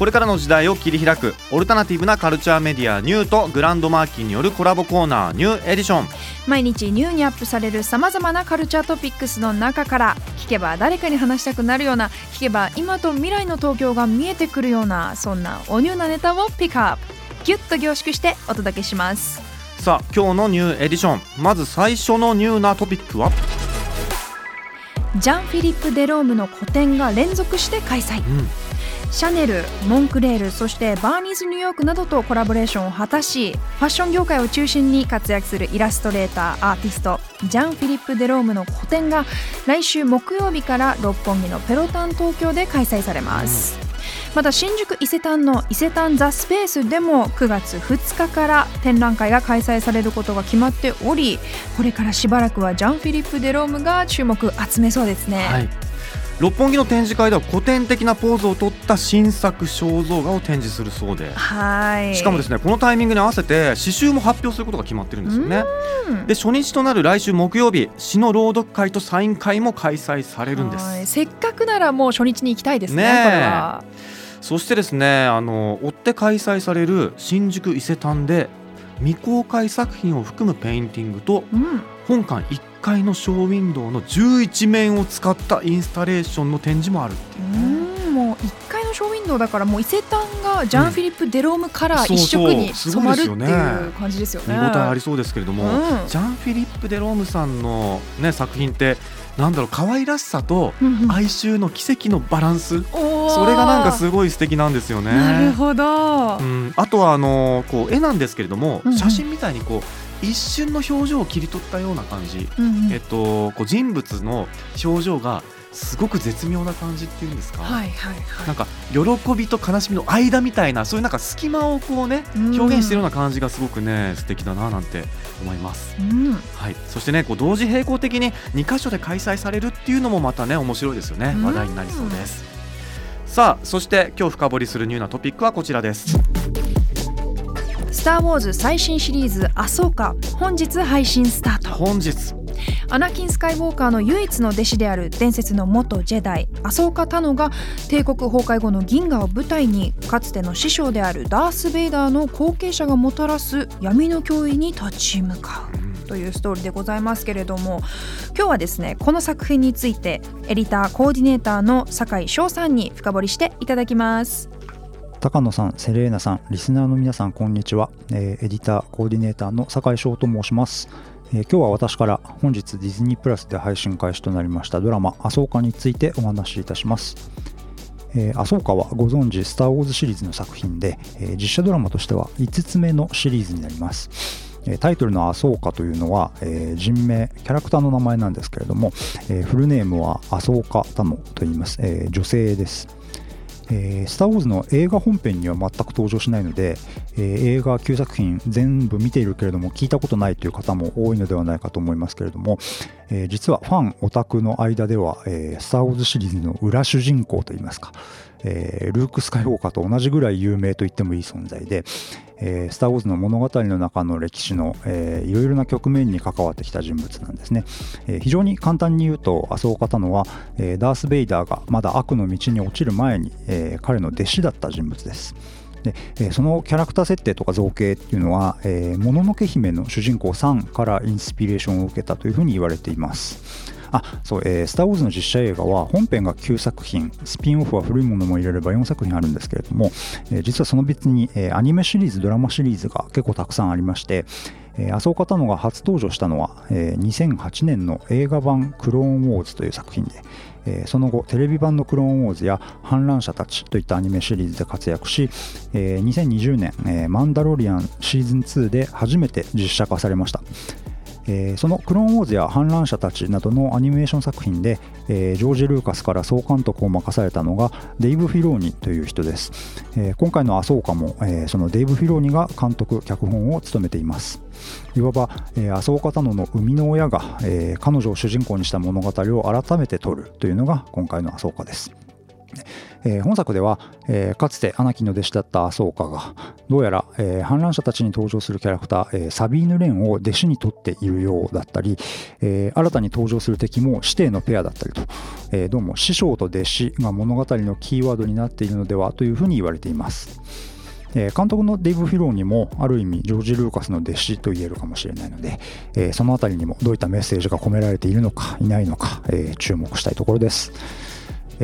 これからの時代を切り開くオルタナティブなカルチャーメディアニューとグランドマーキーによるコラボコーナーニューエディション。毎日 NiEW にアップされるさまざまなカルチャートピックスの中から聞けば誰かに話したくなるような聞けば今と未来の東京が見えてくるようなそんなおニューなネタをピックアップ。ギュッと凝縮してお届けします。さあ今日の NiEW EDITION。まず最初のニューなトピックは？ジャン・フィリップ・デロームの個展が連続して開催、シャネル、モンクレールそしてバーニーズ・ニューヨークなどとコラボレーションを果たしファッション業界を中心に活躍するイラストレーターアーティストジャン・フィリップ・デロームの個展が来週木曜日から六本木のペロタン東京で開催されます、また新宿伊勢丹の伊勢丹ザ・スペースでも9月2日から展覧会が開催されることが決まっておりこれからしばらくはジャン・フィリップ・デロームが注目集めそうですね、はい。六本木の展示会では古典的なポーズを取った新作肖像画を展示するそうで。はい。しかもですねこのタイミングに合わせて詩集も発表することが決まってるんですよね。うん。で初日となる来週木曜日詩の朗読会とサイン会も開催されるんです。はい。せっかくならもう初日に行きたいですねねそしてですねあの追って開催される新宿伊勢丹で未公開作品を含むペインティングとうん本館1階のショーウィンドウの11面を使ったインスタレーションの展示もあるっていう。ね。うんもう1階のショーウィンドウだからもう伊勢丹がジャン・フィリップ・デロームカラー一色に染まるっていう感じですよね。見応えありそうですけれども、うん。ジャン・フィリップ・デロームさんの、ね、作品ってなんだろう可愛らしさと哀愁の奇跡のバランス、それがなんかすごい素敵なんですよね。なるほど、うん、あとはあのこう絵なんですけれども、うんうん。写真みたいにこう一瞬の表情を切り取ったような感じ、うんうんえっと、こう人物の表情がすごく絶妙な感じっていうんですか、はいはいはなんか喜びと悲しみの間みたいなそういうなんか隙間をこうねうん表現してるような感じがすごくね素敵だななんて思います。い。うんはい、そしてねこう同時並行的に2箇所で開催されるっていうのもまたね面白いですよねうん話題になりそうです。さあそして今日深掘りするニューなトピックはこちらです。スター・ウォーズ最新シリーズ「アソーカ」本日配信スタート。本日。アナキン・スカイウォーカーの唯一の弟子である伝説の元ジェダイ。アソーカ・タノが帝国崩壊後の銀河を舞台にかつての師匠であるダース・ベイダーの後継者がもたらす闇の脅威に立ち向かう。というストーリーでございますけれども今日はですねこの作品についてエディターコーディネーターの酒井翔さんに深掘りしていただきます。高野さん、セレーナさん、リスナーの皆さん、こんにちは。えーエディター、コーディネーターの酒井翔と申します。えー今日は私から本日ディズニープラスで配信開始となりましたドラマ「アソーカ」についてお話しいたします。えー、アソーカはご存知、スター・ウォーズシリーズの作品で、えー実写ドラマとしては5つ目のシリーズになります。タイトルの「アソーカ」というのは、えー人名キャラクターの名前なんですけれども、えーフルネームはアソーカ・タノと言います、えー女性です。えースター・ウォーズの映画本編には全く登場しないので、えー映画9作品全部見ているけれども聞いたことないという方も多いのではないかと思いますけれども、えー実はファンオタクの間では、えースター・ウォーズシリーズの裏主人公といいますか、えールーク・スカイウォーカーと同じぐらい有名と言ってもいい存在で、えースター・ウォーズの物語の中の歴史の、えーいろいろな局面に関わってきた人物なんですね、えー非常に簡単に言うと麻生方のは、えーダース・ベイダーがまだ悪の道に落ちる前に、えー彼の弟子だった人物です。で、そのキャラクター設定とか造形っていうのは、もののけ姫の主人公サンからインスピレーションを受けたというふうに言われています。あそう、えースター・ウォーズの実写映画は本編が9作品、スピンオフは古いものも入れれば4作品あるんですけれども、実はその別に、アニメシリーズ、ドラマシリーズが結構たくさんありまして、えー、麻生方のが初登場したのは、えー2008年の映画版クローンウォーズという作品で、えーその後テレビ版のクローンウォーズや反乱者たちといったアニメシリーズで活躍し、えー2020年、えーマンダロリアンシーズン2で初めて実写化されました。えーその「クローンウォーズ」や「反乱者たち」などのアニメーション作品で、えージョージ・ルーカスから総監督を任されたのがデイブ・フィローニという人です、えー今回の「アソーカも」えそのデイブ・フィローニが監督脚本を務めています。いわば、えー、アソーカタノの生みの親が、えー彼女を主人公にした物語を改めて撮るというのが今回のアソーカです。えー本作では、えーかつてアナキンの弟子だったアソーカがどうやら、えー反乱者たちに登場するキャラクター、えーサビーヌ・レンを弟子に取っているようだったり、え新たに登場する敵も指定のペアだったりと、えどうも師匠と弟子が物語のキーワードになっているのではというふうに言われています。監督のデイブ・フィローにもある意味ジョージ・ルーカスの弟子と言えるかもしれないので、そのあたりにもどういったメッセージが込められているのかいないのか、注目したいところです。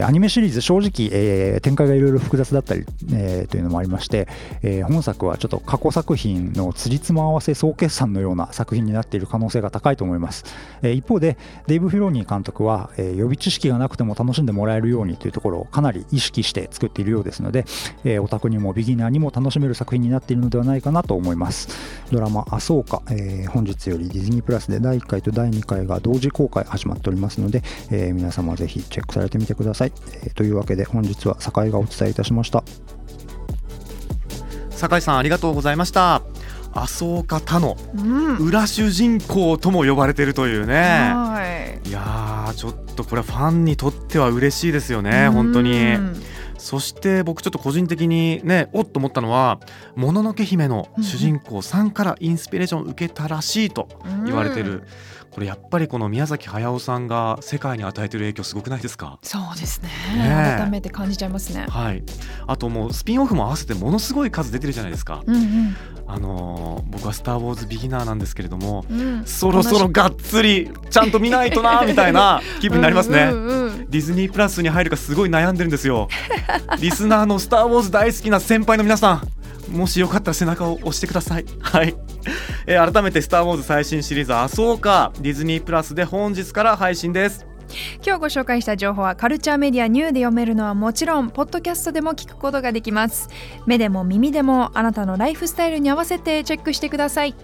アニメシリーズ正直、えー展開がいろいろ複雑だったり、えーというのもありまして、えー本作はちょっと過去作品のつりつま合わせ総決算のような作品になっている可能性が高いと思います、え一方でデイブ・フィローニー監督は、え予備知識がなくても楽しんでもらえるようにというところをかなり意識して作っているようですので、えーオタクにもビギナーにも楽しめる作品になっているのではないかなと思います。ドラマ「あそうか」え本日よりディズニープラスで第1回と第2回が同時公開始まっておりますので、え皆様ぜひチェックされてみてください、えーというわけで本日は酒井がお伝えいたしました。酒井さんありがとうございました。麻生家他のうん。裏主人公とも呼ばれているというね。はい。いやーちょっとこれはファンにとっては嬉しいですよね本当に。うんそして僕ちょっと個人的にねおっと思ったのは「もののけ姫」の主人公さんからインスピレーションを受けたらしいと言われてる、これやっぱりこの宮崎駿さんが世界に与えてる影響すごくないですか？そうですね。ねえ。改めて感じちゃいますね。はい。あともうスピンオフも合わせてものすごい数出てるじゃないですか、うんうん。あのー僕は「スター・ウォーズ」ビギナーなんですけれどもうん。そろそろがっつりちゃんと見ないとなみたいな気分になりますね、うんうんうん。ディズニープラスに入るかすごい悩んでるんですよ リスナーの「スター・ウォーズ」大好きな先輩の皆さんもしよかったら背中を押してください。はい、えー改めて「スター・ウォーズ」最新シリーズ「あそうか」ディズニープラスで本日から配信です。今日ご紹介した情報はカルチャーメディアニューで読めるのはもちろんポッドキャストでも聞くことができます。目でも耳でもあなたのライフスタイルに合わせてチェックしてください